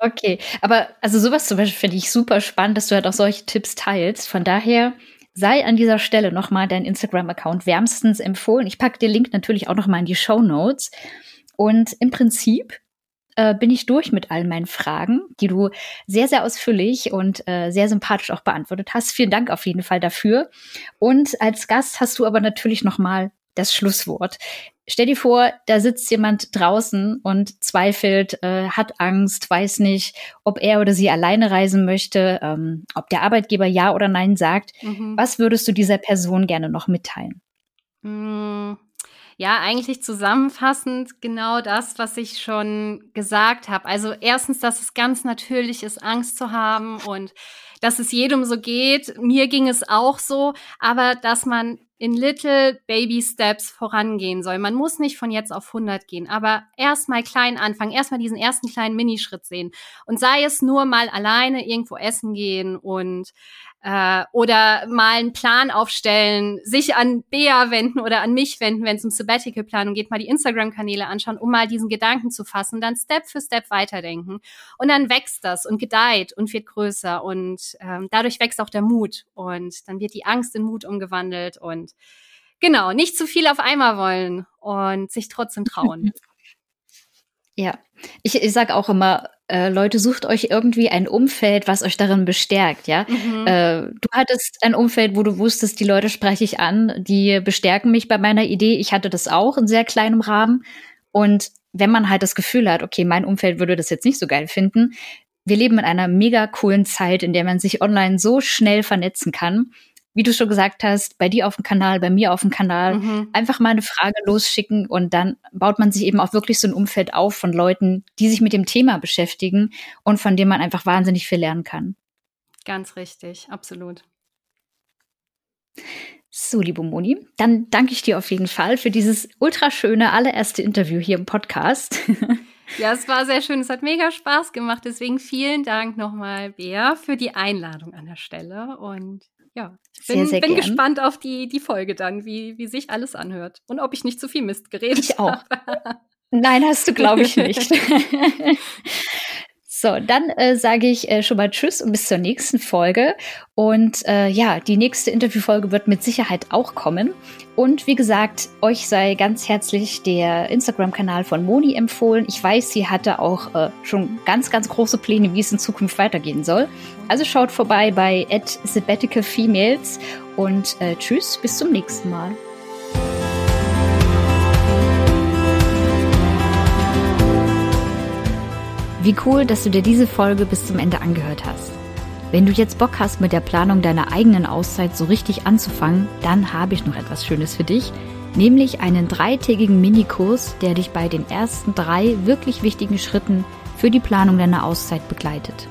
Okay, aber also sowas zum Beispiel finde ich super spannend, dass du halt auch solche Tipps teilst. Von daher sei an dieser Stelle nochmal dein Instagram-Account wärmstens empfohlen. Ich packe den Link natürlich auch nochmal in die Show Notes. Und im Prinzip äh, bin ich durch mit all meinen Fragen, die du sehr, sehr ausführlich und äh, sehr sympathisch auch beantwortet hast. Vielen Dank auf jeden Fall dafür. Und als Gast hast du aber natürlich noch mal das Schlusswort. Stell dir vor, da sitzt jemand draußen und zweifelt, äh, hat Angst, weiß nicht, ob er oder sie alleine reisen möchte, ähm, ob der Arbeitgeber ja oder nein sagt. Mhm. Was würdest du dieser Person gerne noch mitteilen? Mhm ja, eigentlich zusammenfassend genau das, was ich schon gesagt habe. Also erstens, dass es ganz natürlich ist, Angst zu haben und dass es jedem so geht. Mir ging es auch so, aber dass man in little baby steps vorangehen soll. Man muss nicht von jetzt auf 100 gehen, aber erstmal klein anfangen, erstmal diesen ersten kleinen Minischritt sehen und sei es nur mal alleine irgendwo essen gehen und äh, oder mal einen Plan aufstellen, sich an Bea wenden oder an mich wenden, wenn es um Sabbatical-Planung geht, mal die Instagram-Kanäle anschauen, um mal diesen Gedanken zu fassen, dann Step für Step weiterdenken. Und dann wächst das und gedeiht und wird größer und ähm, dadurch wächst auch der Mut und dann wird die Angst in Mut umgewandelt und genau, nicht zu viel auf einmal wollen und sich trotzdem trauen. Ja, ich, ich sage auch immer, äh, Leute, sucht euch irgendwie ein Umfeld, was euch darin bestärkt, ja. Mhm. Äh, du hattest ein Umfeld, wo du wusstest, die Leute spreche ich an, die bestärken mich bei meiner Idee. Ich hatte das auch in sehr kleinem Rahmen. Und wenn man halt das Gefühl hat, okay, mein Umfeld würde das jetzt nicht so geil finden, wir leben in einer mega coolen Zeit, in der man sich online so schnell vernetzen kann wie du schon gesagt hast, bei dir auf dem Kanal, bei mir auf dem Kanal, mhm. einfach mal eine Frage losschicken und dann baut man sich eben auch wirklich so ein Umfeld auf von Leuten, die sich mit dem Thema beschäftigen und von dem man einfach wahnsinnig viel lernen kann. Ganz richtig, absolut. So, liebe Moni, dann danke ich dir auf jeden Fall für dieses ultraschöne allererste Interview hier im Podcast. Ja, es war sehr schön. Es hat mega Spaß gemacht. Deswegen vielen Dank nochmal, Bea, für die Einladung an der Stelle. Und ja, ich bin, sehr, sehr bin gespannt auf die, die Folge dann, wie, wie sich alles anhört. Und ob ich nicht zu viel Mist geredet ich auch. Nein, hast du, glaube ich, nicht. So, dann äh, sage ich äh, schon mal Tschüss und bis zur nächsten Folge. Und äh, ja, die nächste Interviewfolge wird mit Sicherheit auch kommen. Und wie gesagt, euch sei ganz herzlich der Instagram-Kanal von Moni empfohlen. Ich weiß, sie hatte auch äh, schon ganz, ganz große Pläne, wie es in Zukunft weitergehen soll. Also schaut vorbei bei @sabbaticalfemales und äh, tschüss, bis zum nächsten Mal. Wie cool, dass du dir diese Folge bis zum Ende angehört hast. Wenn du jetzt Bock hast, mit der Planung deiner eigenen Auszeit so richtig anzufangen, dann habe ich noch etwas Schönes für dich, nämlich einen dreitägigen Minikurs, der dich bei den ersten drei wirklich wichtigen Schritten für die Planung deiner Auszeit begleitet.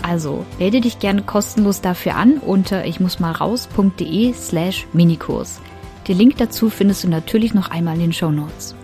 Also melde dich gerne kostenlos dafür an unter ich muss mal raus.de slash Minikurs. Den Link dazu findest du natürlich noch einmal in den Show Notes.